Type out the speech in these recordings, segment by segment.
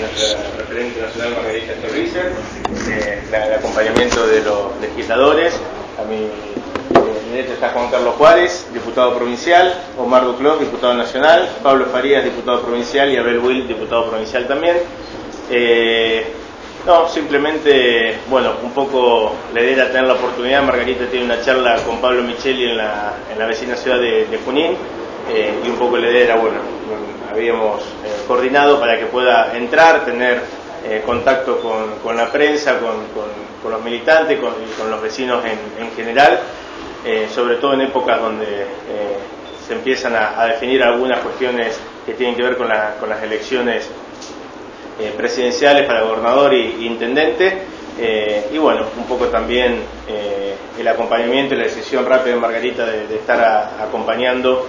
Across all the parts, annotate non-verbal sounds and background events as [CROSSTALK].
nuestra referente nacional Margarita Torricer, eh, el acompañamiento de los legisladores, a mi derecha está Juan Carlos Juárez, diputado provincial, Omar Duclos, diputado nacional, Pablo Farías, diputado provincial y Abel Will, diputado provincial también. Eh, no, simplemente, bueno, un poco la idea era tener la oportunidad. Margarita tiene una charla con Pablo Micheli en la, en la vecina ciudad de, Junín eh, y un poco la idea era, bueno, habíamos eh, coordinado para que pueda entrar, tener eh, contacto con, la prensa, con, los militantes, con, con los vecinos en, general, sobre todo en épocas donde se empiezan a, definir algunas cuestiones que tienen que ver con, con las elecciones eh, presidenciales para gobernador e intendente. Eh, y bueno, un poco también eh, el acompañamiento y la decisión rápida de Margarita de, estar acompañando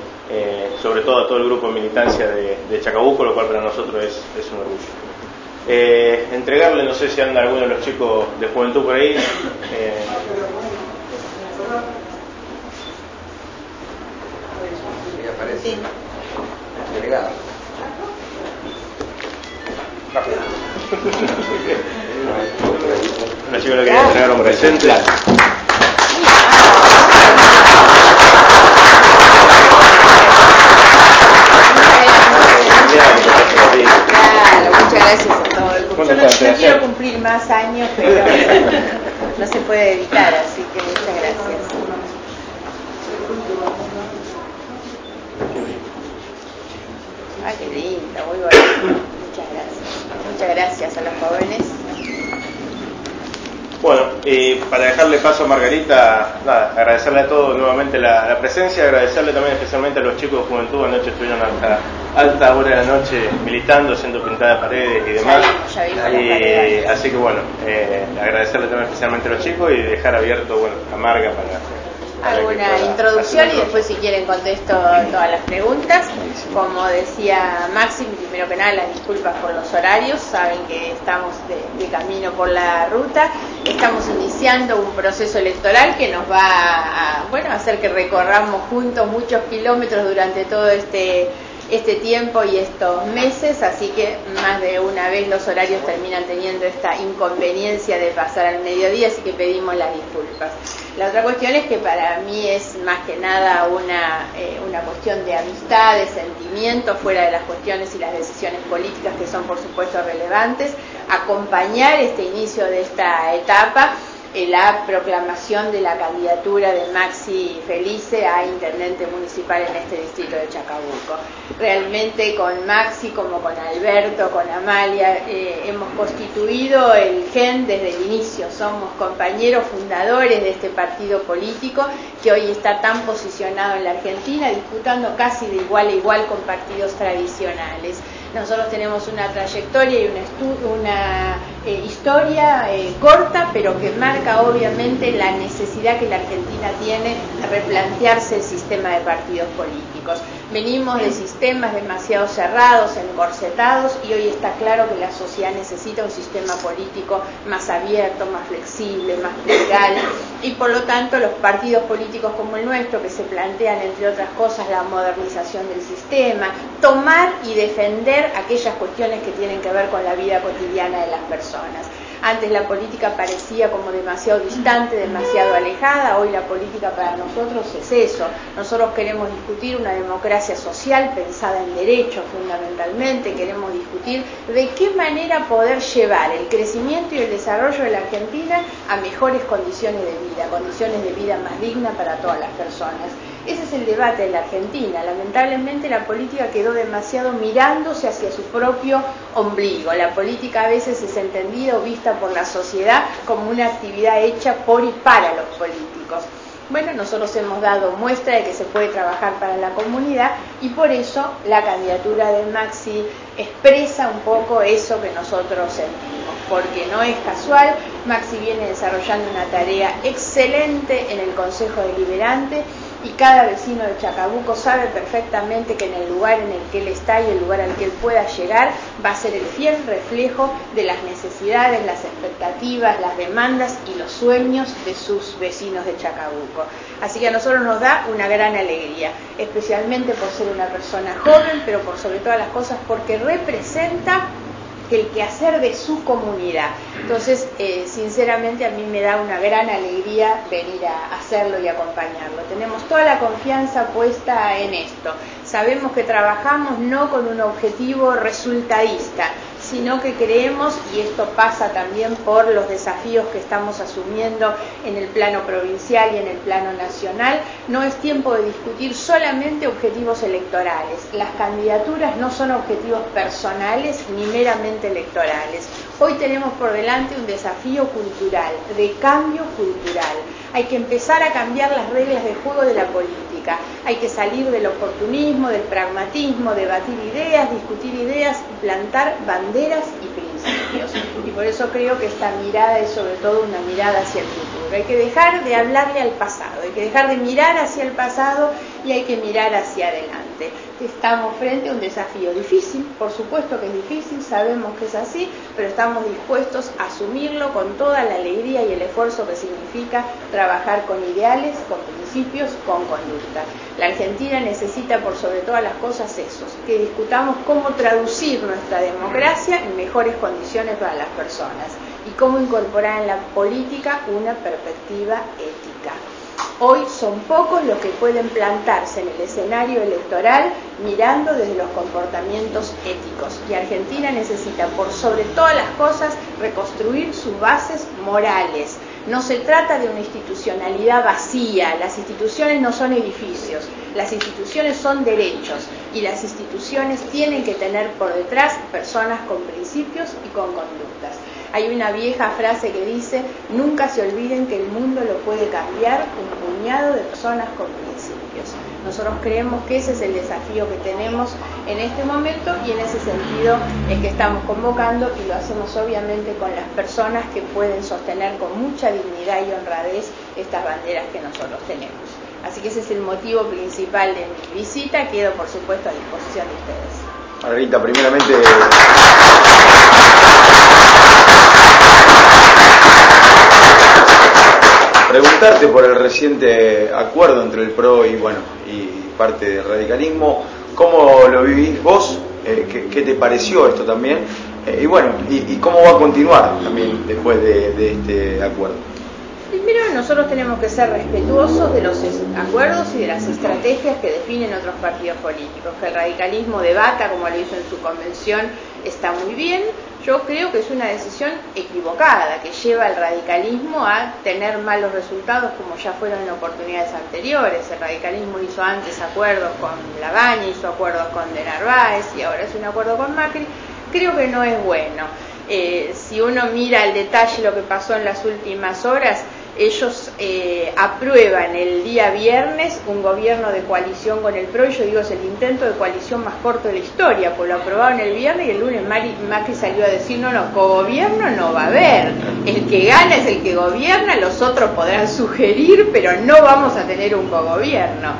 sobre todo a todo el grupo de militancia de, Chacabuco, lo cual para nosotros es, un orgullo. entregarle, no sé si anda alguno de los chicos de juventud por ahí. Sí, una chica que quería entregar un presente. Más años, pero [LAUGHS] no se puede evitar, así que muchas gracias. Ay, qué linda, muy bonita. Muchas gracias. Muchas gracias a los jóvenes. Bueno, y para dejarle paso a Margarita, nada, agradecerle a todos nuevamente la, presencia, agradecerle también especialmente a los chicos de Juventud, anoche estuvieron hasta alta hora de la noche militando, haciendo pintada de paredes y demás. así que bueno, eh, agradecerle también especialmente a los chicos y dejar abierto bueno, a Marga para alguna introducción y después si quieren contesto todas las preguntas. Como decía Maxi, primero que nada las disculpas por los horarios, saben que estamos de, camino por la ruta, estamos iniciando un proceso electoral que nos va a, bueno, hacer que recorramos juntos muchos kilómetros durante todo este este tiempo y estos meses, así que más de una vez los horarios terminan teniendo esta inconveniencia de pasar al mediodía, así que pedimos las disculpas. La otra cuestión es que para mí es más que nada una, eh, una cuestión de amistad, de sentimiento, fuera de las cuestiones y las decisiones políticas que son por supuesto relevantes, acompañar este inicio de esta etapa la proclamación de la candidatura de Maxi Felice a intendente municipal en este distrito de Chacabuco. Realmente con Maxi, como con Alberto, con Amalia, eh, hemos constituido el GEN desde el inicio. Somos compañeros fundadores de este partido político que hoy está tan posicionado en la Argentina, disputando casi de igual a igual con partidos tradicionales. Nosotros tenemos una trayectoria y una, una eh, historia eh, corta, pero que marca obviamente la necesidad que la Argentina tiene de replantearse el sistema de partidos políticos. Venimos de sistemas demasiado cerrados, encorsetados, y hoy está claro que la sociedad necesita un sistema político más abierto, más flexible, más legal, y por lo tanto los partidos políticos como el nuestro, que se plantean, entre otras cosas, la modernización del sistema, tomar y defender aquellas cuestiones que tienen que ver con la vida cotidiana de las personas. Antes la política parecía como demasiado distante, demasiado alejada, hoy la política para nosotros es eso. Nosotros queremos discutir una democracia social pensada en derechos fundamentalmente, queremos discutir de qué manera poder llevar el crecimiento y el desarrollo de la Argentina a mejores condiciones de vida, condiciones de vida más dignas para todas las personas. Ese es el debate de la Argentina. Lamentablemente la política quedó demasiado mirándose hacia su propio ombligo. La política a veces es entendida o vista por la sociedad como una actividad hecha por y para los políticos. Bueno, nosotros hemos dado muestra de que se puede trabajar para la comunidad y por eso la candidatura de Maxi expresa un poco eso que nosotros sentimos, porque no es casual, Maxi viene desarrollando una tarea excelente en el Consejo Deliberante y cada vecino de Chacabuco sabe perfectamente que en el lugar en el que él está y el lugar al que él pueda llegar va a ser el fiel reflejo de las necesidades, las expectativas, las demandas y los sueños de sus vecinos de Chacabuco. Así que a nosotros nos da una gran alegría, especialmente por ser una persona joven, pero por sobre todas las cosas porque representa el quehacer de su comunidad. Entonces, eh, sinceramente a mí me da una gran alegría venir a hacerlo y acompañarlo. Tenemos toda la confianza puesta en esto. Sabemos que trabajamos no con un objetivo resultadista, sino que creemos, y esto pasa también por los desafíos que estamos asumiendo en el plano provincial y en el plano nacional, no es tiempo de discutir solamente objetivos electorales. Las candidaturas no son objetivos personales ni meramente electorales. Hoy tenemos por delante un desafío cultural, de cambio cultural. Hay que empezar a cambiar las reglas de juego de la política. Hay que salir del oportunismo, del pragmatismo, debatir ideas, discutir ideas plantar banderas y principios. Y por eso creo que esta mirada es sobre todo una mirada hacia el futuro. Hay que dejar de hablarle al pasado, hay que dejar de mirar hacia el pasado y hay que mirar hacia adelante. Estamos frente a un desafío difícil, por supuesto que es difícil, sabemos que es así, pero estamos dispuestos a asumirlo con toda la alegría y el esfuerzo que significa trabajar con ideales, con principios, con conducta. La Argentina necesita por sobre todas las cosas esos, que discutamos cómo traducir nuestra democracia en mejores condiciones para las personas y cómo incorporar en la política una perspectiva ética. Hoy son pocos los que pueden plantarse en el escenario electoral mirando desde los comportamientos éticos. Y Argentina necesita, por sobre todas las cosas, reconstruir sus bases morales. No se trata de una institucionalidad vacía, las instituciones no son edificios, las instituciones son derechos y las instituciones tienen que tener por detrás personas con principios y con conductas. Hay una vieja frase que dice, nunca se olviden que el mundo lo puede cambiar un puñado de personas con principios. Nosotros creemos que ese es el desafío que tenemos en este momento y en ese sentido es que estamos convocando y lo hacemos obviamente con las personas que pueden sostener con mucha dignidad y honradez estas banderas que nosotros tenemos. Así que ese es el motivo principal de mi visita. Quedo, por supuesto, a disposición de ustedes. Margarita, primeramente preguntarte por el reciente acuerdo entre el PRO y bueno y parte del radicalismo, ¿cómo lo vivís vos? Eh, ¿qué, te pareció esto también? Eh, y bueno, y, cómo va a continuar también después de, este acuerdo? Primero, nosotros tenemos que ser respetuosos de los acuerdos y de las estrategias que definen otros partidos políticos. Que el radicalismo debata, como lo hizo en su convención, está muy bien, yo creo que es una decisión equivocada que lleva al radicalismo a tener malos resultados como ya fueron en oportunidades anteriores. El radicalismo hizo antes acuerdos con Lavaña, hizo acuerdos con De Narváez y ahora es un acuerdo con Macri. Creo que no es bueno. Eh, si uno mira al detalle lo que pasó en las últimas horas, ellos eh, aprueban el día viernes un gobierno de coalición con el PRO, y yo digo es el intento de coalición más corto de la historia, pues lo aprobaron el viernes y el lunes Macri salió a decir, no, no, cogobierno no va a haber, el que gana es el que gobierna, los otros podrán sugerir, pero no vamos a tener un cogobierno.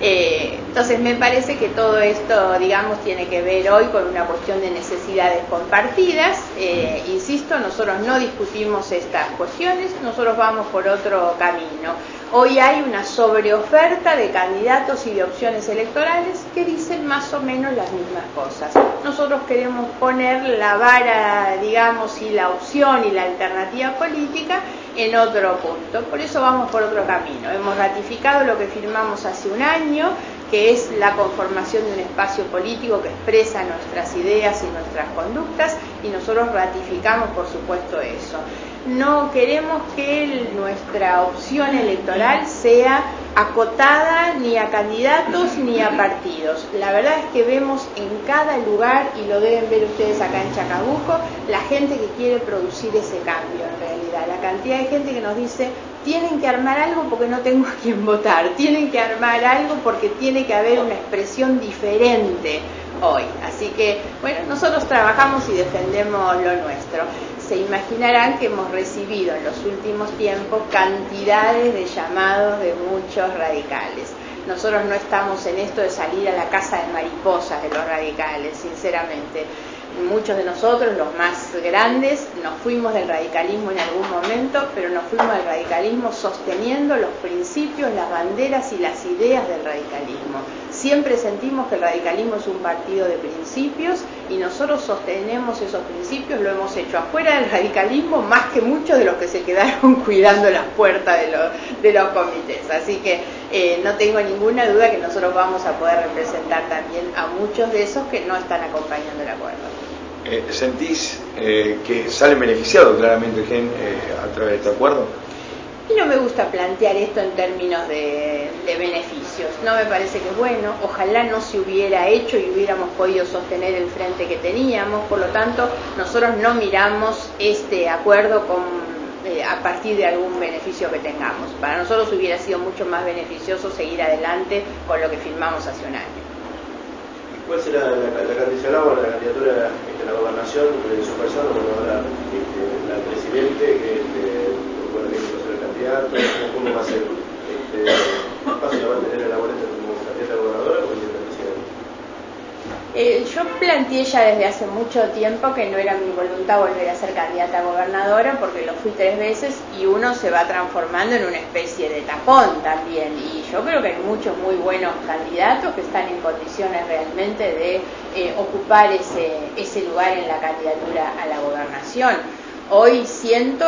Eh, entonces me parece que todo esto, digamos, tiene que ver hoy con una cuestión de necesidades compartidas. Eh, insisto, nosotros no discutimos estas cuestiones, nosotros vamos por otro camino. Hoy hay una sobreoferta de candidatos y de opciones electorales que dicen más o menos las mismas cosas. Nosotros queremos poner la vara, digamos, y la opción y la alternativa política en otro punto. Por eso vamos por otro camino. Hemos ratificado lo que firmamos hace un año, que es la conformación de un espacio político que expresa nuestras ideas y nuestras conductas, y nosotros ratificamos, por supuesto, eso no queremos que nuestra opción electoral sea acotada ni a candidatos ni a partidos. La verdad es que vemos en cada lugar, y lo deben ver ustedes acá en Chacabuco, la gente que quiere producir ese cambio en realidad. La cantidad de gente que nos dice, tienen que armar algo porque no tengo a quién votar, tienen que armar algo porque tiene que haber una expresión diferente hoy. Así que, bueno, nosotros trabajamos y defendemos lo nuestro se imaginarán que hemos recibido en los últimos tiempos cantidades de llamados de muchos radicales. Nosotros no estamos en esto de salir a la casa de mariposas de los radicales, sinceramente. Muchos de nosotros, los más grandes, nos fuimos del radicalismo en algún momento, pero nos fuimos del radicalismo sosteniendo los principios, las banderas y las ideas del radicalismo. Siempre sentimos que el radicalismo es un partido de principios y nosotros sostenemos esos principios, lo hemos hecho afuera del radicalismo más que muchos de los que se quedaron [LAUGHS] cuidando las puertas de los, de los comités. Así que eh, no tengo ninguna duda que nosotros vamos a poder representar también a muchos de esos que no están acompañando el acuerdo. Eh, ¿Sentís eh, que sale beneficiado claramente GEN a través de este acuerdo? No me gusta plantear esto en términos de, beneficios. No me parece que es bueno. Ojalá no se hubiera hecho y hubiéramos podido sostener el frente que teníamos. Por lo tanto, nosotros no miramos este acuerdo eh, a partir de algún beneficio que tengamos. Para nosotros hubiera sido mucho más beneficioso seguir adelante con lo que firmamos hace un año. ¿Cuál será la, la, candidatura, la candidatura de la gobernación de su persona? Bueno, ahora este, la presidente que este, ¿cómo va a ser? Este, ¿Fácil va a tener la boleta como candidata gobernadora o eh, yo planteé ya desde hace mucho tiempo que no era mi voluntad volver a ser candidata a gobernadora porque lo fui tres veces y uno se va transformando en una especie de tapón también. Y yo creo que hay muchos muy buenos candidatos que están en condiciones realmente de eh, ocupar ese, ese lugar en la candidatura a la gobernación. Hoy siento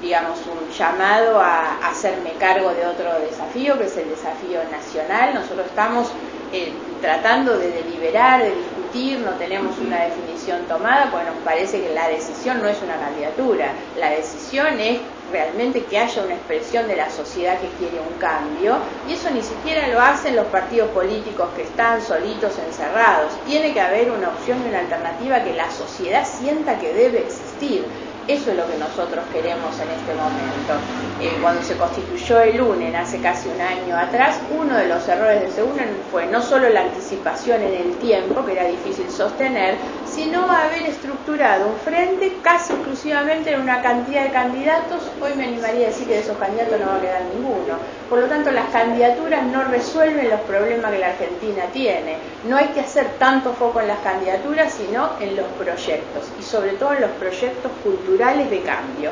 digamos, un llamado a, hacerme cargo de otro desafío, que es el desafío nacional. Nosotros estamos eh, tratando de deliberar, de discutir, no tenemos una definición tomada, porque nos parece que la decisión no es una candidatura, la decisión es realmente que haya una expresión de la sociedad que quiere un cambio, y eso ni siquiera lo hacen los partidos políticos que están solitos encerrados. Tiene que haber una opción y una alternativa que la sociedad sienta que debe existir. Eso es lo que nosotros queremos en este momento. Eh, cuando se constituyó el UNEN hace casi un año atrás, uno de los errores de ese UNEN fue no solo la anticipación en el tiempo, que era difícil sostener, sino haber estructurado un frente casi exclusivamente en una cantidad de candidatos. Hoy me animaría a decir que de esos candidatos no va a quedar ninguno. Por lo tanto, las candidaturas no resuelven los problemas que la Argentina tiene. No hay que hacer tanto foco en las candidaturas, sino en los proyectos, y sobre todo en los proyectos culturales de cambio.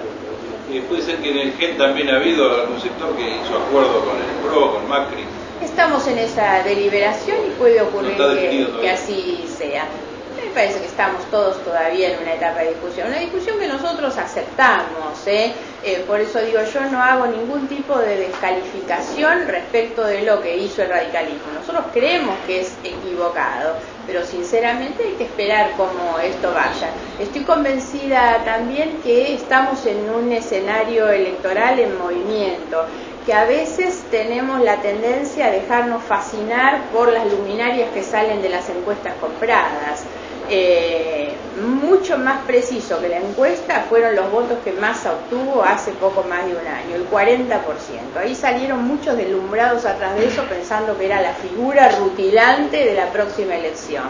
Puede ser que en el GEN también ha habido algún sector que hizo acuerdo con el PRO, con Macri. Estamos en esa deliberación y puede ocurrir que así sea me parece que estamos todos todavía en una etapa de discusión, una discusión que nosotros aceptamos, ¿eh? ¿eh? por eso digo, yo no hago ningún tipo de descalificación respecto de lo que hizo el radicalismo. Nosotros creemos que es equivocado, pero sinceramente hay que esperar cómo esto vaya. Estoy convencida también que estamos en un escenario electoral en movimiento que a veces tenemos la tendencia a dejarnos fascinar por las luminarias que salen de las encuestas compradas. Eh, mucho más preciso que la encuesta fueron los votos que Massa obtuvo hace poco más de un año, el 40%. Ahí salieron muchos deslumbrados atrás de eso pensando que era la figura rutilante de la próxima elección.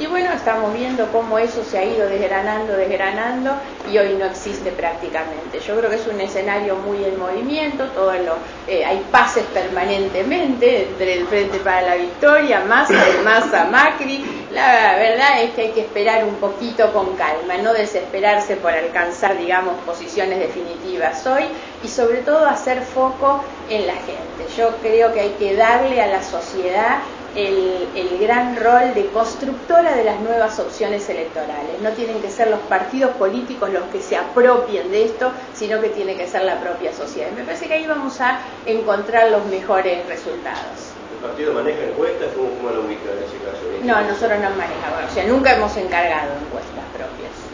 Y bueno, estamos viendo cómo eso se ha ido desgranando, desgranando y hoy no existe prácticamente. Yo creo que es un escenario muy en movimiento, todo lo, eh, hay pases permanentemente entre el Frente para la Victoria, Massa, Massa, Macri. La verdad es que hay que esperar un poquito con calma, no desesperarse por alcanzar, digamos, posiciones definitivas hoy y sobre todo hacer foco en la gente. Yo creo que hay que darle a la sociedad el, gran rol de constructora de las nuevas opciones electorales. No tienen que ser los partidos políticos los que se apropien de esto, sino que tiene que ser la propia sociedad. Y me parece que ahí vamos a encontrar los mejores resultados. ¿El partido maneja encuestas? ¿Cómo, cómo lo ubica en ese caso? No, nosotros no manejamos, o sea, nunca hemos encargado encuestas propias.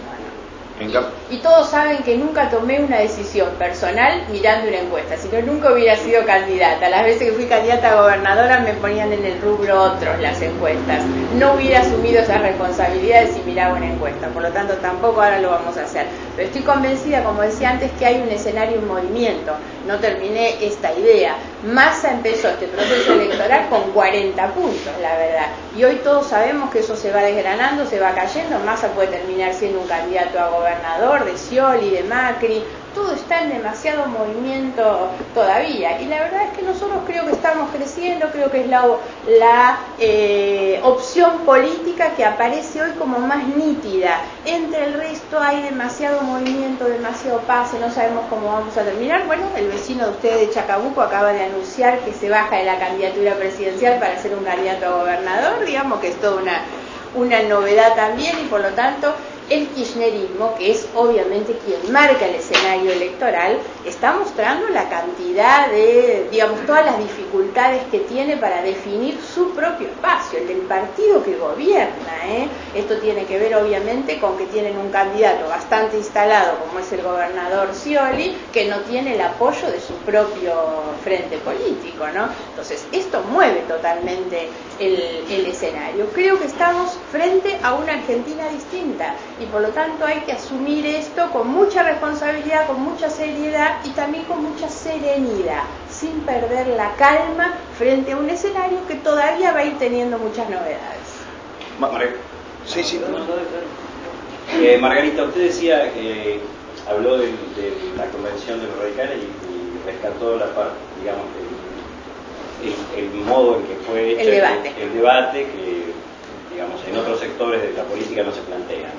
Y todos saben que nunca tomé una decisión personal mirando una encuesta, si no nunca hubiera sido candidata. Las veces que fui candidata a gobernadora me ponían en el rubro otros las encuestas. No hubiera asumido esas responsabilidades si miraba una encuesta, por lo tanto tampoco ahora lo vamos a hacer. Pero estoy convencida, como decía antes, que hay un escenario en movimiento. No terminé esta idea. Massa empezó este proceso electoral con 40 puntos, la verdad. Y hoy todos sabemos que eso se va desgranando, se va cayendo. Massa puede terminar siendo un candidato a gobernador de Scioli, de Macri, todo está en demasiado movimiento todavía. Y la verdad es que nosotros creo que estamos creciendo, creo que es la, la eh, opción política que aparece hoy como más nítida. Entre el resto hay demasiado movimiento, demasiado pase, no sabemos cómo vamos a terminar. Bueno, el vecino de ustedes de Chacabuco acaba de anunciar que se baja de la candidatura presidencial para ser un candidato a gobernador, digamos que es toda una, una novedad también y por lo tanto el kirchnerismo, que es obviamente quien marca el escenario electoral, está mostrando la cantidad de, digamos, todas las dificultades que tiene para definir su propio espacio, el del partido que gobierna. ¿eh? Esto tiene que ver obviamente con que tienen un candidato bastante instalado, como es el gobernador Scioli, que no tiene el apoyo de su propio frente político. ¿no? Entonces, esto mueve totalmente el, el escenario. Creo que estamos frente a una Argentina distinta y por lo tanto hay que asumir esto con mucha responsabilidad, con mucha seriedad y también con mucha serenidad, sin perder la calma frente a un escenario que todavía va a ir teniendo muchas novedades. sí, sí. Eh, Margarita, usted decía que habló de, la convención de los radicales y, rescató la parte, digamos, el, modo en que fue hecho el debate. el debate que digamos, en otros sectores de la política no se plantean.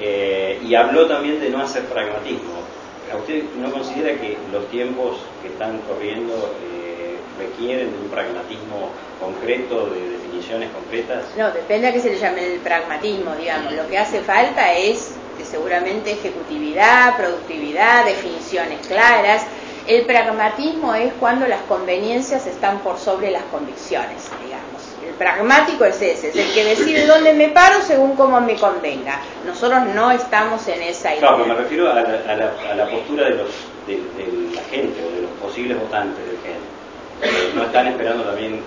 Eh, y habló también de no hacer pragmatismo. usted no considera que los tiempos que están corriendo eh, requieren de un pragmatismo concreto, de definiciones concretas? No, depende a qué se le llame el pragmatismo, digamos. Lo que hace falta es seguramente ejecutividad, productividad, definiciones claras. El pragmatismo es cuando las conveniencias están por sobre las convicciones, digamos. El pragmático es ese, es el que decide dónde me paro según cómo me convenga. Nosotros no estamos en esa idea. Claro, me refiero a la, postura de, los, de, la gente o de los posibles votantes del gente. Eh, no están esperando también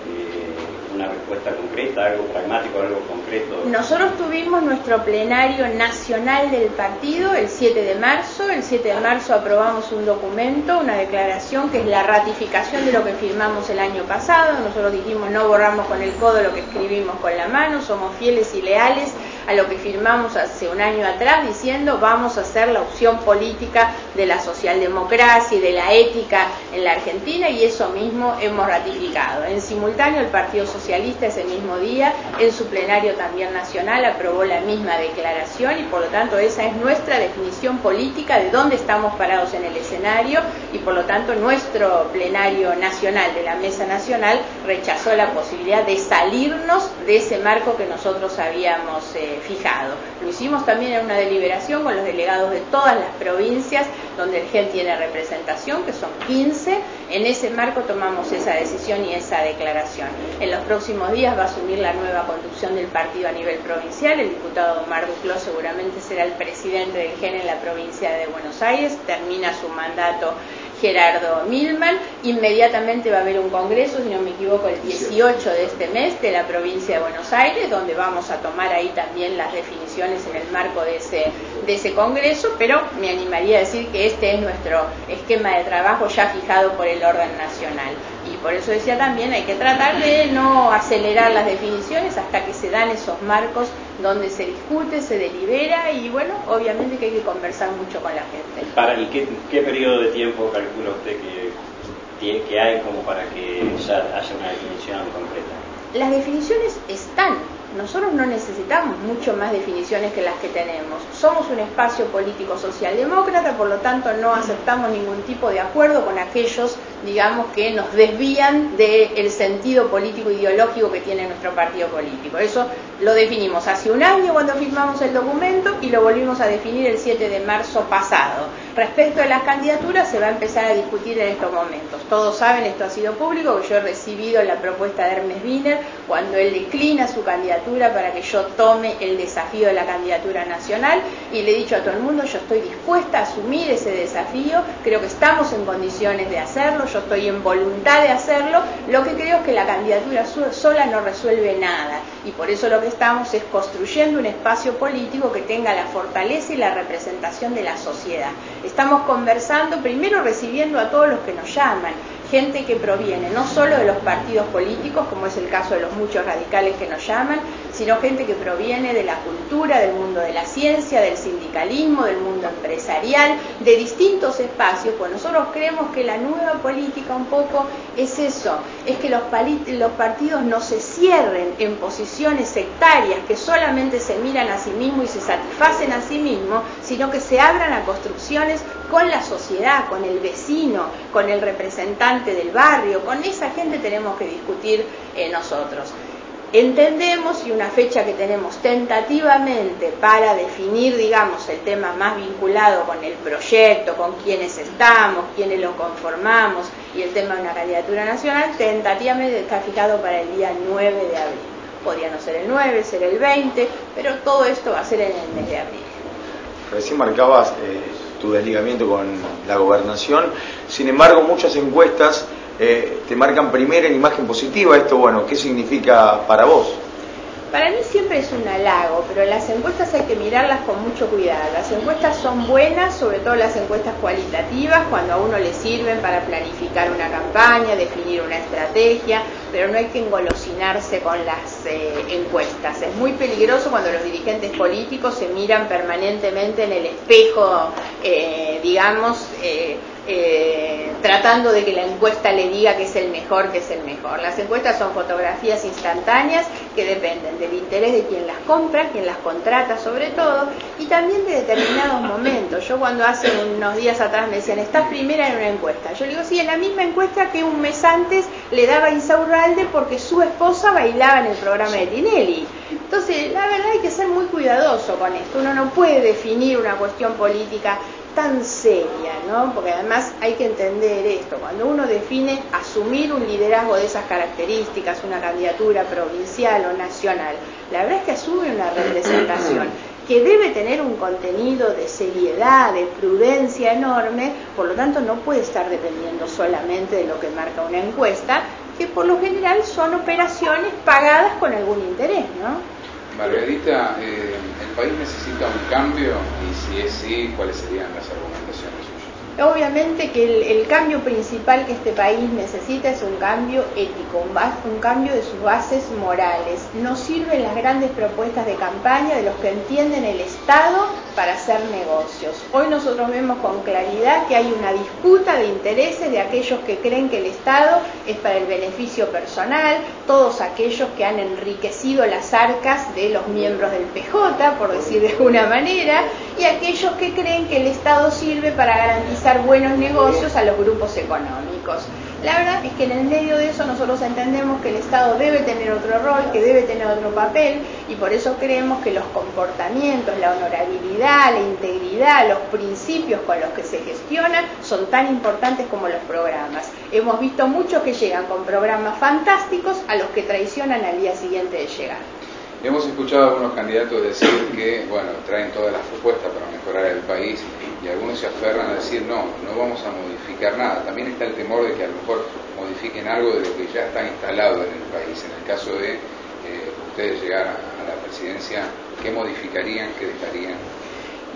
una respuesta concreta, algo pragmático, algo concreto. Nosotros tuvimos nuestro plenario nacional del partido el 7 de marzo. El 7 de marzo aprobamos un documento, una declaración que es la ratificación de lo que firmamos el año pasado. Nosotros dijimos no borramos con el codo lo que escribimos con la mano, somos fieles y leales a lo que firmamos hace un año atrás diciendo vamos a hacer la opción política de la socialdemocracia y de la ética en la Argentina y eso mismo hemos ratificado. En simultáneo el Partido Socialista ese mismo día en su plenario también nacional aprobó la misma declaración y por lo tanto esa es nuestra definición política de dónde estamos parados en el escenario y por lo tanto nuestro plenario nacional de la Mesa Nacional rechazó la posibilidad de salirnos de ese marco que nosotros habíamos eh, fijado. Lo hicimos también en una deliberación con los delegados de todas las provincias donde el GEN tiene representación, que son 15. En ese marco tomamos esa decisión y esa declaración. En los próximos días va a asumir la nueva conducción del partido a nivel provincial. El diputado Omar Duclos seguramente será el presidente del GEN en la provincia de Buenos Aires. Termina su mandato Gerardo Milman. Inmediatamente va a haber un congreso, si no me equivoco, el 18 de este mes de la provincia de Buenos Aires, donde vamos a tomar ahí también las definiciones en el marco de ese, de ese congreso, pero me animaría a decir que este es nuestro esquema de trabajo ya fijado por el orden nacional. Por eso decía también, hay que tratar de no acelerar las definiciones hasta que se dan esos marcos donde se discute, se delibera y bueno, obviamente que hay que conversar mucho con la gente. Para, ¿Y qué, qué periodo de tiempo calcula usted que, que hay como para que ya haya una definición concreta? Las definiciones están, nosotros no necesitamos mucho más definiciones que las que tenemos. Somos un espacio político socialdemócrata, por lo tanto no aceptamos ningún tipo de acuerdo con aquellos, digamos, que nos desvían del sentido político ideológico que tiene nuestro partido político. Eso lo definimos hace un año cuando firmamos el documento y lo volvimos a definir el 7 de marzo pasado. Respecto a las candidaturas se va a empezar a discutir en estos momentos. Todos saben, esto ha sido público, que yo he recibido la propuesta de Hermes Wiener cuando él declina su candidatura para que yo tome el desafío de la candidatura nacional y le he dicho a todo el mundo, yo estoy dispuesta a asumir ese desafío, creo que estamos en condiciones de hacerlo, yo estoy en voluntad de hacerlo, lo que creo es que la candidatura sola no resuelve nada y por eso lo que estamos es construyendo un espacio político que tenga la fortaleza y la representación de la sociedad. Estamos conversando, primero recibiendo a todos los que nos llaman. Gente que proviene no solo de los partidos políticos, como es el caso de los muchos radicales que nos llaman, sino gente que proviene de la cultura, del mundo de la ciencia, del sindicalismo, del mundo empresarial, de distintos espacios, pues nosotros creemos que la nueva política un poco es eso, es que los, los partidos no se cierren en posiciones sectarias que solamente se miran a sí mismos y se satisfacen a sí mismos, sino que se abran a construcciones con la sociedad, con el vecino, con el representante del barrio, con esa gente tenemos que discutir eh, nosotros. Entendemos y una fecha que tenemos tentativamente para definir, digamos, el tema más vinculado con el proyecto, con quienes estamos, quienes lo conformamos y el tema de una candidatura nacional, tentativamente está fijado para el día 9 de abril. Podría no ser el 9, ser el 20, pero todo esto va a ser en el mes de abril. Recién marcabas eh, tu desligamiento con la gobernación, sin embargo muchas encuestas eh, te marcan primero en imagen positiva. Esto, bueno, ¿qué significa para vos? Para mí siempre es un halago, pero las encuestas hay que mirarlas con mucho cuidado. Las encuestas son buenas, sobre todo las encuestas cualitativas, cuando a uno le sirven para planificar una campaña, definir una estrategia, pero no hay que engolosinarse con las eh, encuestas. Es muy peligroso cuando los dirigentes políticos se miran permanentemente en el espejo, eh, digamos, eh, tratando de que la encuesta le diga que es el mejor, que es el mejor. Las encuestas son fotografías instantáneas que dependen del interés de quien las compra, quien las contrata sobre todo, y también de determinados momentos. Yo cuando hace unos días atrás me decían, estás primera en una encuesta. Yo le digo, sí, es la misma encuesta que un mes antes le daba Insaurralde porque su esposa bailaba en el programa de Tinelli. Entonces, la verdad hay que ser muy cuidadoso con esto. Uno no puede definir una cuestión política tan seria, ¿no? Porque además hay que entender esto, cuando uno define asumir un liderazgo de esas características, una candidatura provincial o nacional, la verdad es que asume una representación que debe tener un contenido de seriedad, de prudencia enorme, por lo tanto no puede estar dependiendo solamente de lo que marca una encuesta, que por lo general son operaciones pagadas con algún interés, ¿no? Margarita, eh, ¿el país necesita un cambio? Y si es sí, ¿cuáles serían las argumentaciones? Obviamente que el, cambio principal que este país necesita es un cambio ético, un, un cambio de sus bases morales. No sirven las grandes propuestas de campaña de los que entienden el Estado para hacer negocios. Hoy nosotros vemos con claridad que hay una disputa de intereses de aquellos que creen que el Estado es para el beneficio personal, todos aquellos que han enriquecido las arcas de los miembros del PJ, por decir de alguna manera, y aquellos que creen que el Estado sirve para garantizar buenos negocios a los grupos económicos. La verdad es que en el medio de eso nosotros entendemos que el Estado debe tener otro rol, que debe tener otro papel y por eso creemos que los comportamientos, la honorabilidad, la integridad, los principios con los que se gestiona son tan importantes como los programas. Hemos visto muchos que llegan con programas fantásticos a los que traicionan al día siguiente de llegar. Hemos escuchado a algunos candidatos decir que, bueno, traen todas las propuestas para mejorar el país y algunos se aferran a decir, no, no vamos a modificar nada. También está el temor de que a lo mejor modifiquen algo de lo que ya está instalado en el país. En el caso de eh, ustedes llegar a la presidencia, ¿qué modificarían, qué dejarían?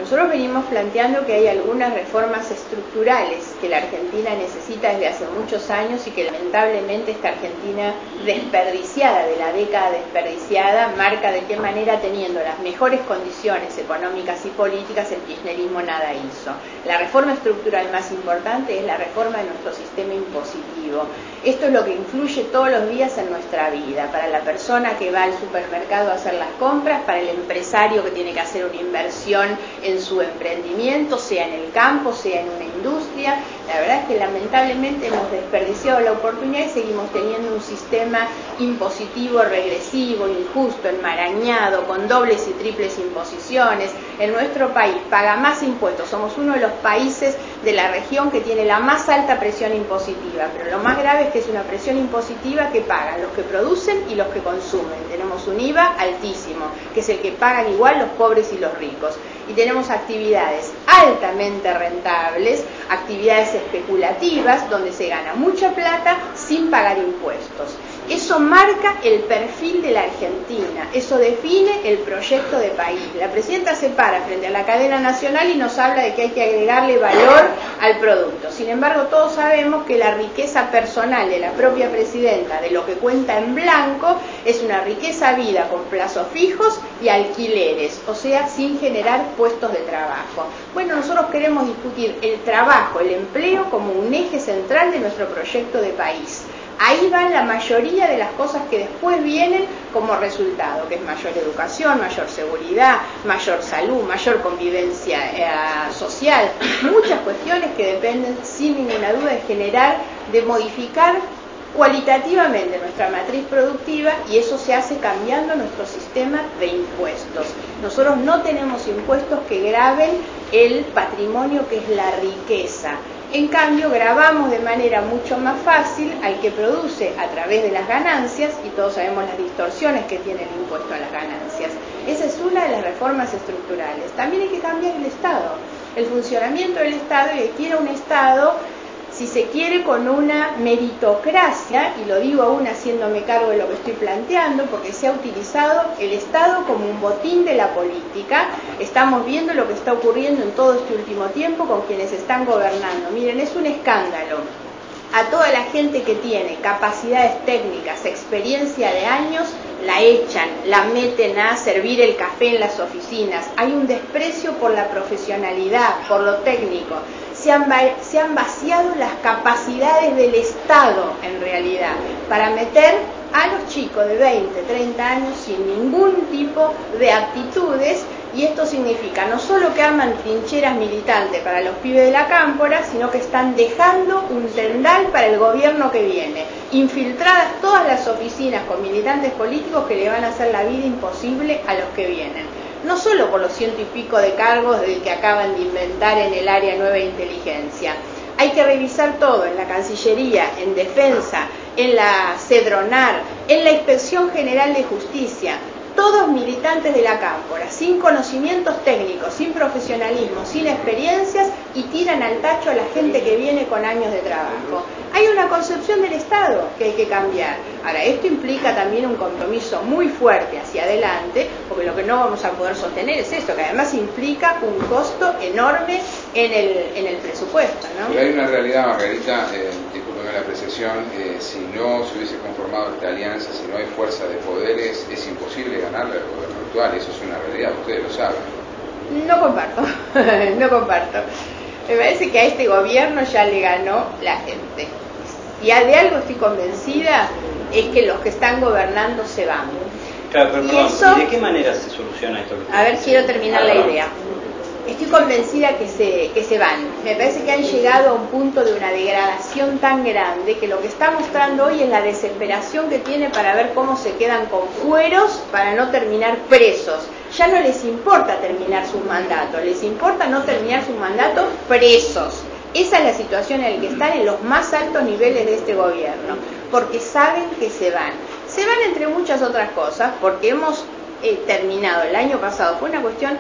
Nosotros venimos planteando que hay algunas reformas estructurales que la Argentina necesita desde hace muchos años y que lamentablemente esta Argentina desperdiciada, de la década desperdiciada, marca de qué manera teniendo las mejores condiciones económicas y políticas el kirchnerismo nada hizo. La reforma estructural más importante es la reforma de nuestro sistema impositivo. Esto es lo que influye todos los días en nuestra vida, para la persona que va al supermercado a hacer las compras, para el empresario que tiene que hacer una inversión en su emprendimiento, sea en el campo, sea en una industria. La verdad es que lamentablemente hemos desperdiciado la oportunidad y seguimos teniendo un sistema impositivo regresivo, injusto, enmarañado, con dobles y triples imposiciones. En nuestro país paga más impuestos, somos uno de los países de la región que tiene la más alta presión impositiva, pero lo más grave es que es una presión impositiva que pagan los que producen y los que consumen. Tenemos un IVA altísimo, que es el que pagan igual los pobres y los ricos y tenemos actividades altamente rentables, actividades especulativas donde se gana mucha plata sin pagar impuestos. Eso marca el perfil de la Argentina, eso define el proyecto de país. La presidenta se para frente a la cadena nacional y nos habla de que hay que agregarle valor al producto. Sin embargo, todos sabemos que la riqueza personal de la propia presidenta, de lo que cuenta en blanco, es una riqueza vida con plazos fijos y alquileres, o sea, sin generar puestos de trabajo. Bueno, nosotros queremos discutir el trabajo, el empleo como un eje central de nuestro proyecto de país. Ahí van la mayoría de las cosas que después vienen como resultado, que es mayor educación, mayor seguridad, mayor salud, mayor convivencia eh, social, muchas cuestiones que dependen sin ninguna duda de generar, de modificar cualitativamente nuestra matriz productiva y eso se hace cambiando nuestro sistema de impuestos. Nosotros no tenemos impuestos que graben el patrimonio que es la riqueza. En cambio, grabamos de manera mucho más fácil al que produce a través de las ganancias, y todos sabemos las distorsiones que tiene el impuesto a las ganancias. Esa es una de las reformas estructurales. También hay que cambiar el Estado, el funcionamiento del Estado, y que quiera un Estado si se quiere, con una meritocracia, y lo digo aún haciéndome cargo de lo que estoy planteando, porque se ha utilizado el Estado como un botín de la política. Estamos viendo lo que está ocurriendo en todo este último tiempo con quienes están gobernando. Miren, es un escándalo. A toda la gente que tiene capacidades técnicas, experiencia de años, la echan, la meten a servir el café en las oficinas. Hay un desprecio por la profesionalidad, por lo técnico se han, vaciado las capacidades del Estado en realidad para meter a los chicos de 20, 30 años sin ningún tipo de aptitudes y esto significa no solo que arman trincheras militantes para los pibes de la cámpora, sino que están dejando un tendal para el gobierno que viene, infiltradas todas las oficinas con militantes políticos que le van a hacer la vida imposible a los que vienen. No solo por los ciento y pico de cargos del que acaban de inventar en el área nueva inteligencia. Hay que revisar todo en la Cancillería, en Defensa, en la Cedronar, en la Inspección General de Justicia, todos militantes de la cámpora, sin conocimientos técnicos, sin profesionalismo, sin experiencias y tiran al tacho a la gente que viene con años de trabajo. Hay una concepción del Estado que hay que cambiar. Ahora, esto implica también un compromiso muy fuerte hacia adelante, porque lo que no vamos a poder sostener es esto, que además implica un costo enorme en el, en el presupuesto. ¿no? Hay una realidad, Margarita, eh, discúlpeme la apreciación, eh, si no se hubiese conformado esta alianza, si no hay fuerza de poderes, es imposible ganarle al gobierno actual, eso es una realidad, ustedes lo saben. No comparto, [LAUGHS] no comparto. Me parece que a este gobierno ya le ganó la gente. Y de algo estoy convencida es que los que están gobernando se van. Claro, pero perdón, ¿de qué manera se soluciona esto? A ver, quiero terminar la idea estoy convencida que se, que se van. Me parece que han llegado a un punto de una degradación tan grande que lo que está mostrando hoy es la desesperación que tiene para ver cómo se quedan con fueros para no terminar presos. Ya no les importa terminar sus mandatos, les importa no terminar sus mandatos presos. Esa es la situación en la que están en los más altos niveles de este gobierno, porque saben que se van. Se van entre muchas otras cosas, porque hemos eh, terminado el año pasado, fue una cuestión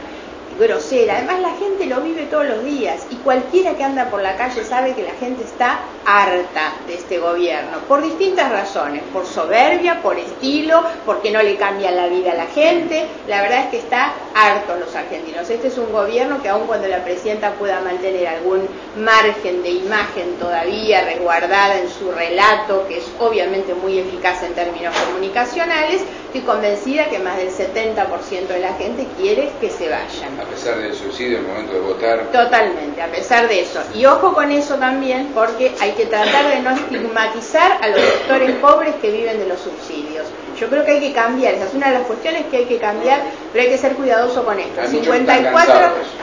grosera. Además la gente lo vive todos los días y cualquiera que anda por la calle sabe que la gente está harta de este gobierno por distintas razones, por soberbia, por estilo, porque no le cambian la vida a la gente. La verdad es que está harto los argentinos. Este es un gobierno que aun cuando la presidenta pueda mantener algún margen de imagen todavía resguardada en su relato, que es obviamente muy eficaz en términos comunicacionales, estoy convencida que más del 70% de la gente quiere que se vayan. A pesar del subsidio en el momento de votar. Totalmente, a pesar de eso. Y ojo con eso también, porque hay que tratar de no estigmatizar a los sectores pobres que viven de los subsidios. Yo creo que hay que cambiar, esa es una de las cuestiones que hay que cambiar, pero hay que ser cuidadoso con esto. El 54,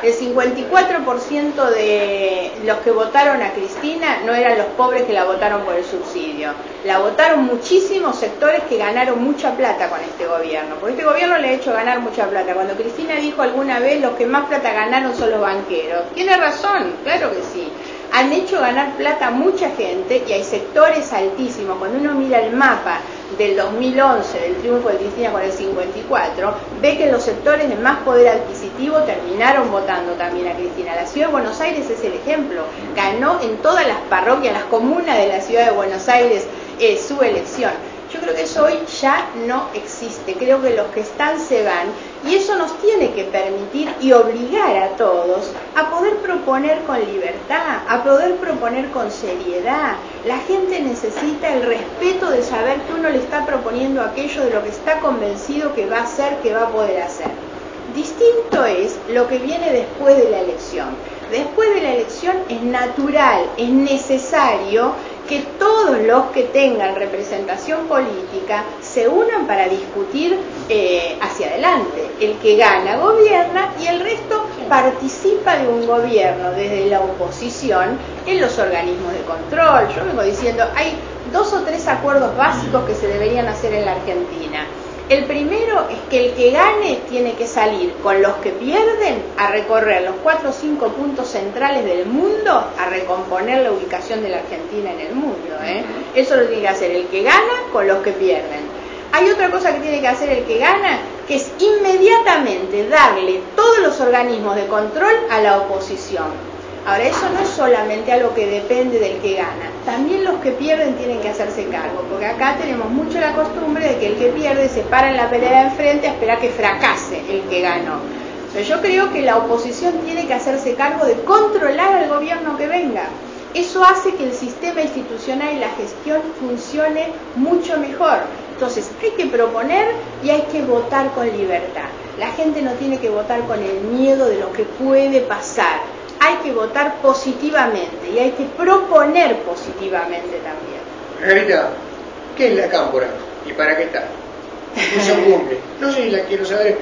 el 54% de los que votaron a Cristina no eran los pobres que la votaron por el subsidio. La votaron muchísimos sectores que ganaron mucha plata con este gobierno. Porque este gobierno le ha hecho ganar mucha plata. Cuando Cristina dijo alguna vez los que más plata ganaron son los banqueros. Tiene razón, claro que sí han hecho ganar plata a mucha gente y hay sectores altísimos. Cuando uno mira el mapa del 2011, del triunfo de Cristina con el 54, ve que los sectores de más poder adquisitivo terminaron votando también a Cristina. La ciudad de Buenos Aires es el ejemplo. Ganó en todas las parroquias, las comunas de la ciudad de Buenos Aires eh, su elección. Yo creo que eso hoy ya no existe. Creo que los que están se van y eso nos tiene que permitir y obligar a todos a poder proponer con libertad, a poder proponer con seriedad. La gente necesita el respeto de saber que uno le está proponiendo aquello de lo que está convencido que va a hacer, que va a poder hacer. Distinto es lo que viene después de la elección. Después de la elección es natural, es necesario que todos los que tengan representación política se unan para discutir eh, hacia adelante. El que gana gobierna y el resto participa de un gobierno desde la oposición en los organismos de control. Yo vengo diciendo, hay dos o tres acuerdos básicos que se deberían hacer en la Argentina. El primero es que el que gane tiene que salir con los que pierden a recorrer los cuatro o cinco puntos centrales del mundo a recomponer la ubicación de la Argentina en el mundo. ¿eh? Eso lo tiene que hacer el que gana con los que pierden. Hay otra cosa que tiene que hacer el que gana, que es inmediatamente darle todos los organismos de control a la oposición Ahora, eso no es solamente algo que depende del que gana, también los que pierden tienen que hacerse cargo, porque acá tenemos mucho la costumbre de que el que pierde se para en la pelea de enfrente a esperar que fracase el que ganó. Pero yo creo que la oposición tiene que hacerse cargo de controlar al gobierno que venga. Eso hace que el sistema institucional y la gestión funcione mucho mejor. Entonces hay que proponer y hay que votar con libertad. La gente no tiene que votar con el miedo de lo que puede pasar hay que votar positivamente y hay que proponer positivamente también. Margarita, ¿qué es la cámpora y para qué está? Cumple. No sé si la quiero saber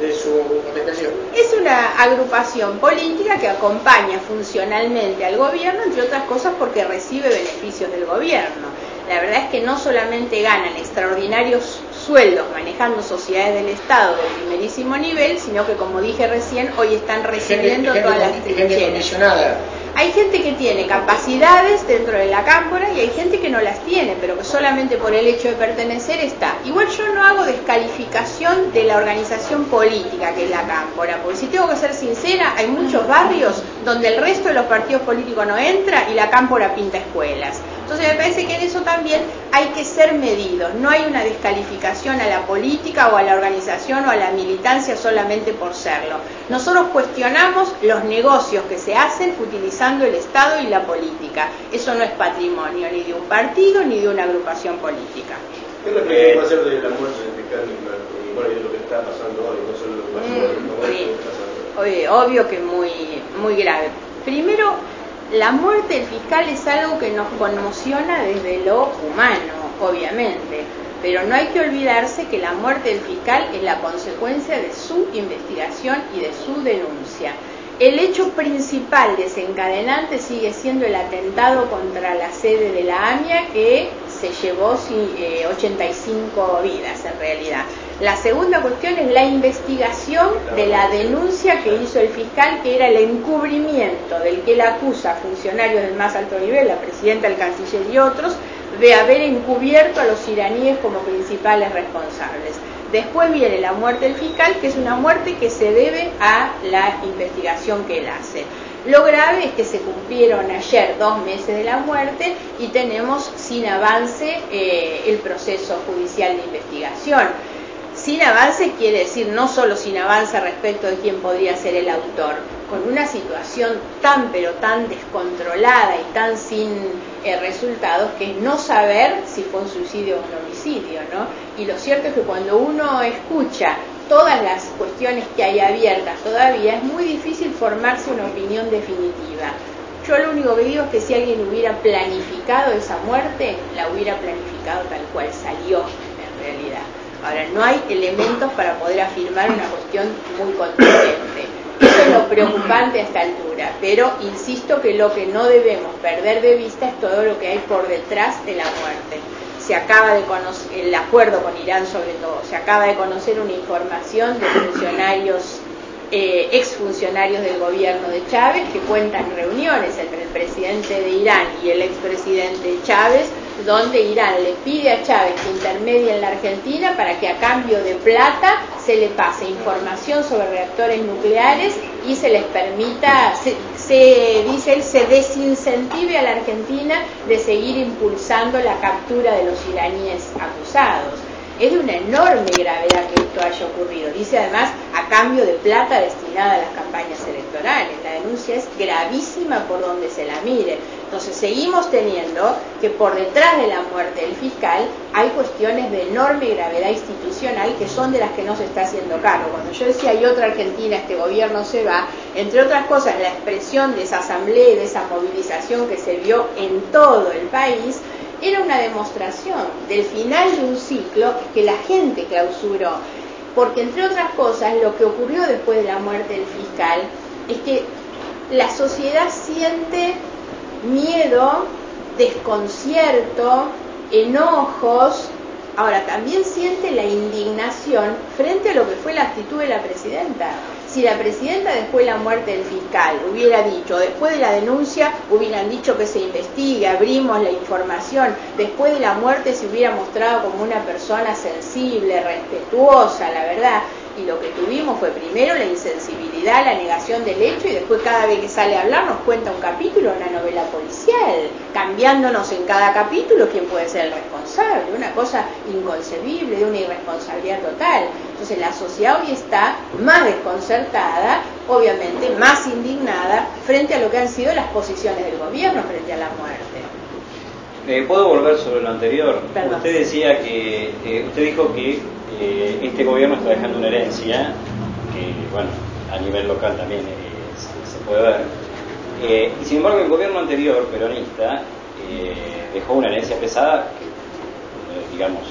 de su contestación. Es una agrupación política que acompaña funcionalmente al gobierno, entre otras cosas porque recibe beneficios del gobierno. La verdad es que no solamente ganan extraordinarios sueldos manejando sociedades del Estado de primerísimo nivel, sino que como dije recién, hoy están recibiendo todas las trincheras. Hay gente que tiene capacidades dentro de la cámpora y hay gente que no las tiene, pero que solamente por el hecho de pertenecer está. Igual yo no hago descalificación de la organización política que es la cámpora, porque si tengo que ser sincera, hay muchos barrios donde el resto de los partidos políticos no entra y la cámpora pinta escuelas. Entonces me parece que en eso también hay que ser medidos. No hay una descalificación a la política o a la organización o a la militancia solamente por serlo. Nosotros cuestionamos los negocios que se hacen utilizando el Estado y la política. Eso no es patrimonio ni de un partido ni de una agrupación política. ¿Qué reflexión va a ser de la muerte y bueno, de lo que está pasando hoy, no solo lo que pasó hoy, sí. Obvio que muy, muy grave. Primero, la muerte del fiscal es algo que nos conmociona desde lo humano, obviamente, pero no hay que olvidarse que la muerte del fiscal es la consecuencia de su investigación y de su denuncia. El hecho principal desencadenante sigue siendo el atentado contra la sede de la AMIA que se llevó 85 eh, vidas en realidad. La segunda cuestión es la investigación de la denuncia que hizo el fiscal, que era el encubrimiento del que él acusa a funcionarios del más alto nivel, la presidenta, el canciller y otros, de haber encubierto a los iraníes como principales responsables. Después viene la muerte del fiscal, que es una muerte que se debe a la investigación que él hace. Lo grave es que se cumplieron ayer dos meses de la muerte y tenemos sin avance eh, el proceso judicial de investigación. Sin avance quiere decir no solo sin avance respecto de quién podría ser el autor, con una situación tan pero tan descontrolada y tan sin eh, resultados que es no saber si fue un suicidio o un homicidio, ¿no? Y lo cierto es que cuando uno escucha todas las cuestiones que hay abiertas todavía, es muy difícil formarse una opinión definitiva. Yo lo único que digo es que si alguien hubiera planificado esa muerte, la hubiera planificado tal cual salió en realidad. Ahora, no hay elementos para poder afirmar una cuestión muy contundente. Eso es lo preocupante a esta altura, pero insisto que lo que no debemos perder de vista es todo lo que hay por detrás de la muerte. Se acaba de conocer, el acuerdo con Irán sobre todo, se acaba de conocer una información de funcionarios, eh, exfuncionarios del gobierno de Chávez que cuentan reuniones entre el presidente de Irán y el expresidente Chávez donde Irán le pide a Chávez que intermedie en la Argentina para que a cambio de plata se le pase información sobre reactores nucleares y se les permita, se, dice él, se desincentive a la Argentina de seguir impulsando la captura de los iraníes acusados. Es de una enorme gravedad que esto haya ocurrido. Dice además a cambio de plata destinada a las campañas electorales. La denuncia es gravísima por donde se la mire. Entonces seguimos teniendo que por detrás de la muerte del fiscal hay cuestiones de enorme gravedad institucional que son de las que no se está haciendo cargo. Cuando yo decía hay otra Argentina, este gobierno se va, entre otras cosas la expresión de esa asamblea y de esa movilización que se vio en todo el país era una demostración del final de un ciclo que la gente clausuró. Porque entre otras cosas, lo que ocurrió después de la muerte del fiscal es que la sociedad siente miedo, desconcierto, enojos, ahora también siente la indignación frente a lo que fue la actitud de la presidenta si la presidenta después de la muerte del fiscal hubiera dicho, después de la denuncia hubieran dicho que se investigue, abrimos la información, después de la muerte se hubiera mostrado como una persona sensible, respetuosa, la verdad, y lo que tuvimos fue primero la insensibilidad, la negación del hecho y después cada vez que sale a hablar nos cuenta un capítulo, una novela policial, cambiándonos en cada capítulo quién puede ser el responsable, una cosa inconcebible, de una irresponsabilidad total. Entonces la sociedad hoy está más desconcertada, obviamente más indignada frente a lo que han sido las posiciones del gobierno frente a la muerte. Eh, ¿Puedo volver sobre lo anterior? Usted decía que, eh, usted dijo que eh, este gobierno está dejando una herencia, que bueno, a nivel local también se, puede ver. y sin embargo el gobierno anterior, peronista, dejó una herencia pesada que, digamos,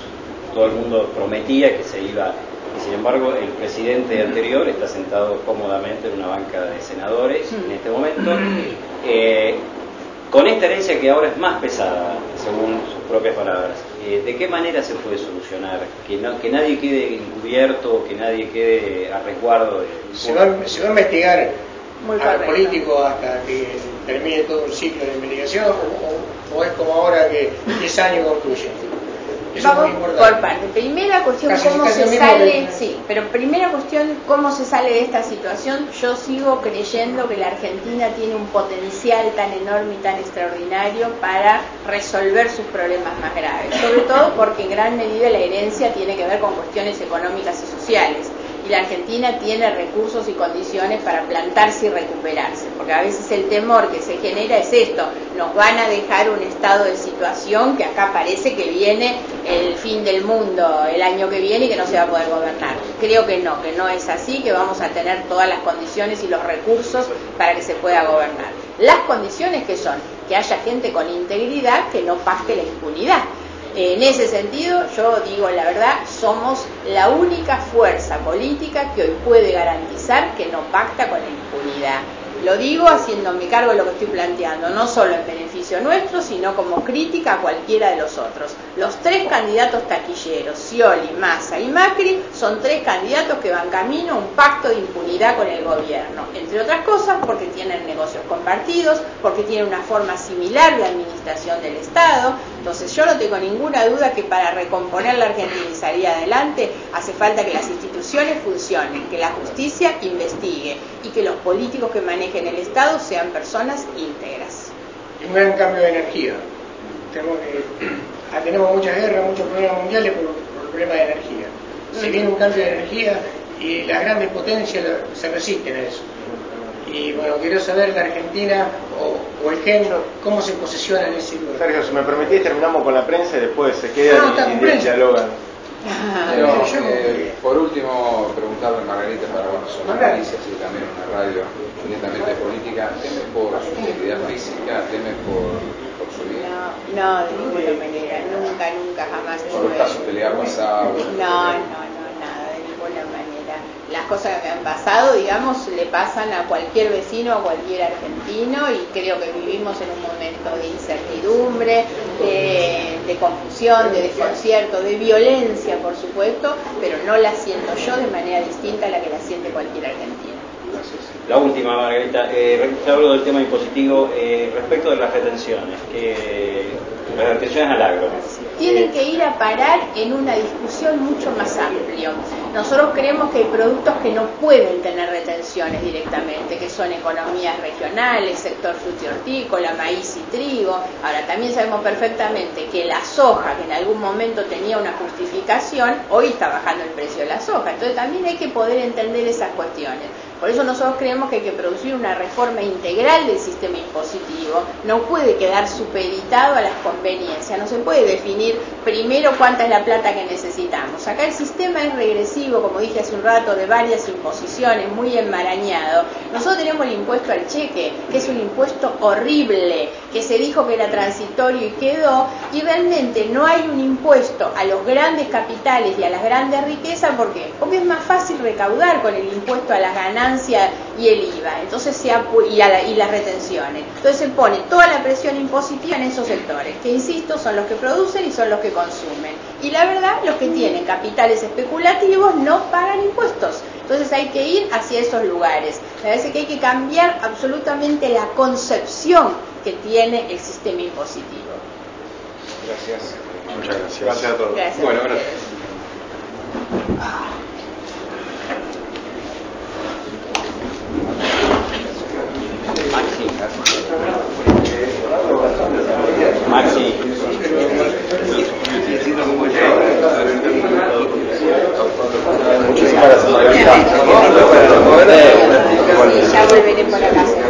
todo el mundo prometía que se iba y sin embargo el presidente anterior está sentado cómodamente en una banca de senadores en este momento. Con esta herencia que ahora es más pesada, según sus propias palabras, eh, ¿de qué manera se puede solucionar? Que, no, que nadie quede encubierto, que nadie quede a resguardo de... Se va, se va a investigar a los políticos hasta que termine todo un ciclo de investigación o, es como ahora que 10 años Vamos por parte. Primera cuestión, cómo se sale, sí, pero primera cuestión, cómo se sale de esta situación. Yo sigo creyendo que la Argentina tiene un potencial tan enorme y tan extraordinario para resolver sus problemas más graves, sobre todo porque en gran medida la herencia tiene que ver con cuestiones económicas y sociales la Argentina tiene recursos y condiciones para plantarse y recuperarse, porque a veces el temor que se genera es esto, nos van a dejar un estado de situación que acá parece que viene el fin del mundo el año que viene y que no se va a poder gobernar. Creo que no, que no es así, que vamos a tener todas las condiciones y los recursos para que se pueda gobernar. Las condiciones que son que haya gente con integridad que no pacte la impunidad en ese sentido, yo digo la verdad, somos la única fuerza política que hoy puede garantizar que no pacta con la impunidad. Lo digo haciéndome cargo de lo que estoy planteando, no solo en beneficio nuestro, sino como crítica a cualquiera de los otros. Los tres candidatos taquilleros, Scioli, Massa y Macri, son tres candidatos que van camino a un pacto de impunidad con el gobierno, entre otras cosas porque tienen negocios compartidos, porque tienen una forma similar de administración del Estado. Entonces yo no tengo ninguna duda que para recomponer la Argentina y salir adelante hace falta que las instituciones funcionen, que la justicia investigue y que los políticos que manejen el Estado sean personas íntegras. Un gran cambio de energía. Tenemos, ah, tenemos muchas guerras, muchos problemas mundiales por, el problema de energía. Se viene un cambio de energía y las grandes potencias se resisten a eso. Y bueno, quiero saber la Argentina o, el género, cómo se posiciona en ese lugar. Sergio, si me permitís, terminamos con la prensa y después se quedan y, y dialogan. Eh, por último, preguntarle a Margarita para bueno, sobre noticias y también una radio netamente política, ¿teme por su integridad física? ¿Teme por, por su vida? No, no, de ninguna manera, nunca, nunca, jamás. ¿Por los casos que le ha pasado? No, no, no, nada, de ninguna manera. Las cosas que me han pasado, digamos, le pasan a cualquier vecino, a cualquier argentino y creo que vivimos en un momento de incertidumbre, de, confusión, de desconcierto, de violencia, por supuesto, pero no la siento yo de manera distinta a la que la siente cualquier argentino. La última, Margarita. Eh, hablo del tema impositivo. Eh, respecto de las retenciones, que Tienen que ir a parar en una discusión mucho más amplia. Nosotros creemos que hay productos que no pueden tener retenciones directamente, que son economías regionales, sector frutihortícola, maíz y trigo. Ahora, también sabemos perfectamente que la soja, que en algún momento tenía una justificación, hoy está bajando el precio de la soja. Entonces también hay que poder entender esas cuestiones. Por eso nosotros creemos que hay que producir una reforma integral del sistema impositivo. No puede quedar supeditado a las conveniencias. No se puede definir primero cuánta es la plata que necesitamos. Acá el sistema es regresivo, como dije hace un rato, de varias imposiciones, muy enmarañado. Nosotros tenemos el impuesto al cheque, que es un impuesto horrible, que se dijo que era transitorio y quedó, y realmente no hay un impuesto a los grandes capitales y a las grandes riquezas. Porque es más fácil recaudar con el impuesto a las ganancias y el IVA, entonces se y, a y las retenciones. Entonces se pone toda la presión impositiva en esos sectores, que insisto, son los que producen y son los que consumen. Y la verdad, los que tienen capitales especulativos no pagan impuestos. Entonces hay que ir hacia esos lugares. Me parece que hay que cambiar absolutamente la concepción que tiene el sistema impositivo. Gracias. Muchas gracias. Gracias a todos. Gracias. Bueno, gracias. Maxi para su maravilla. Ya volveré para casa.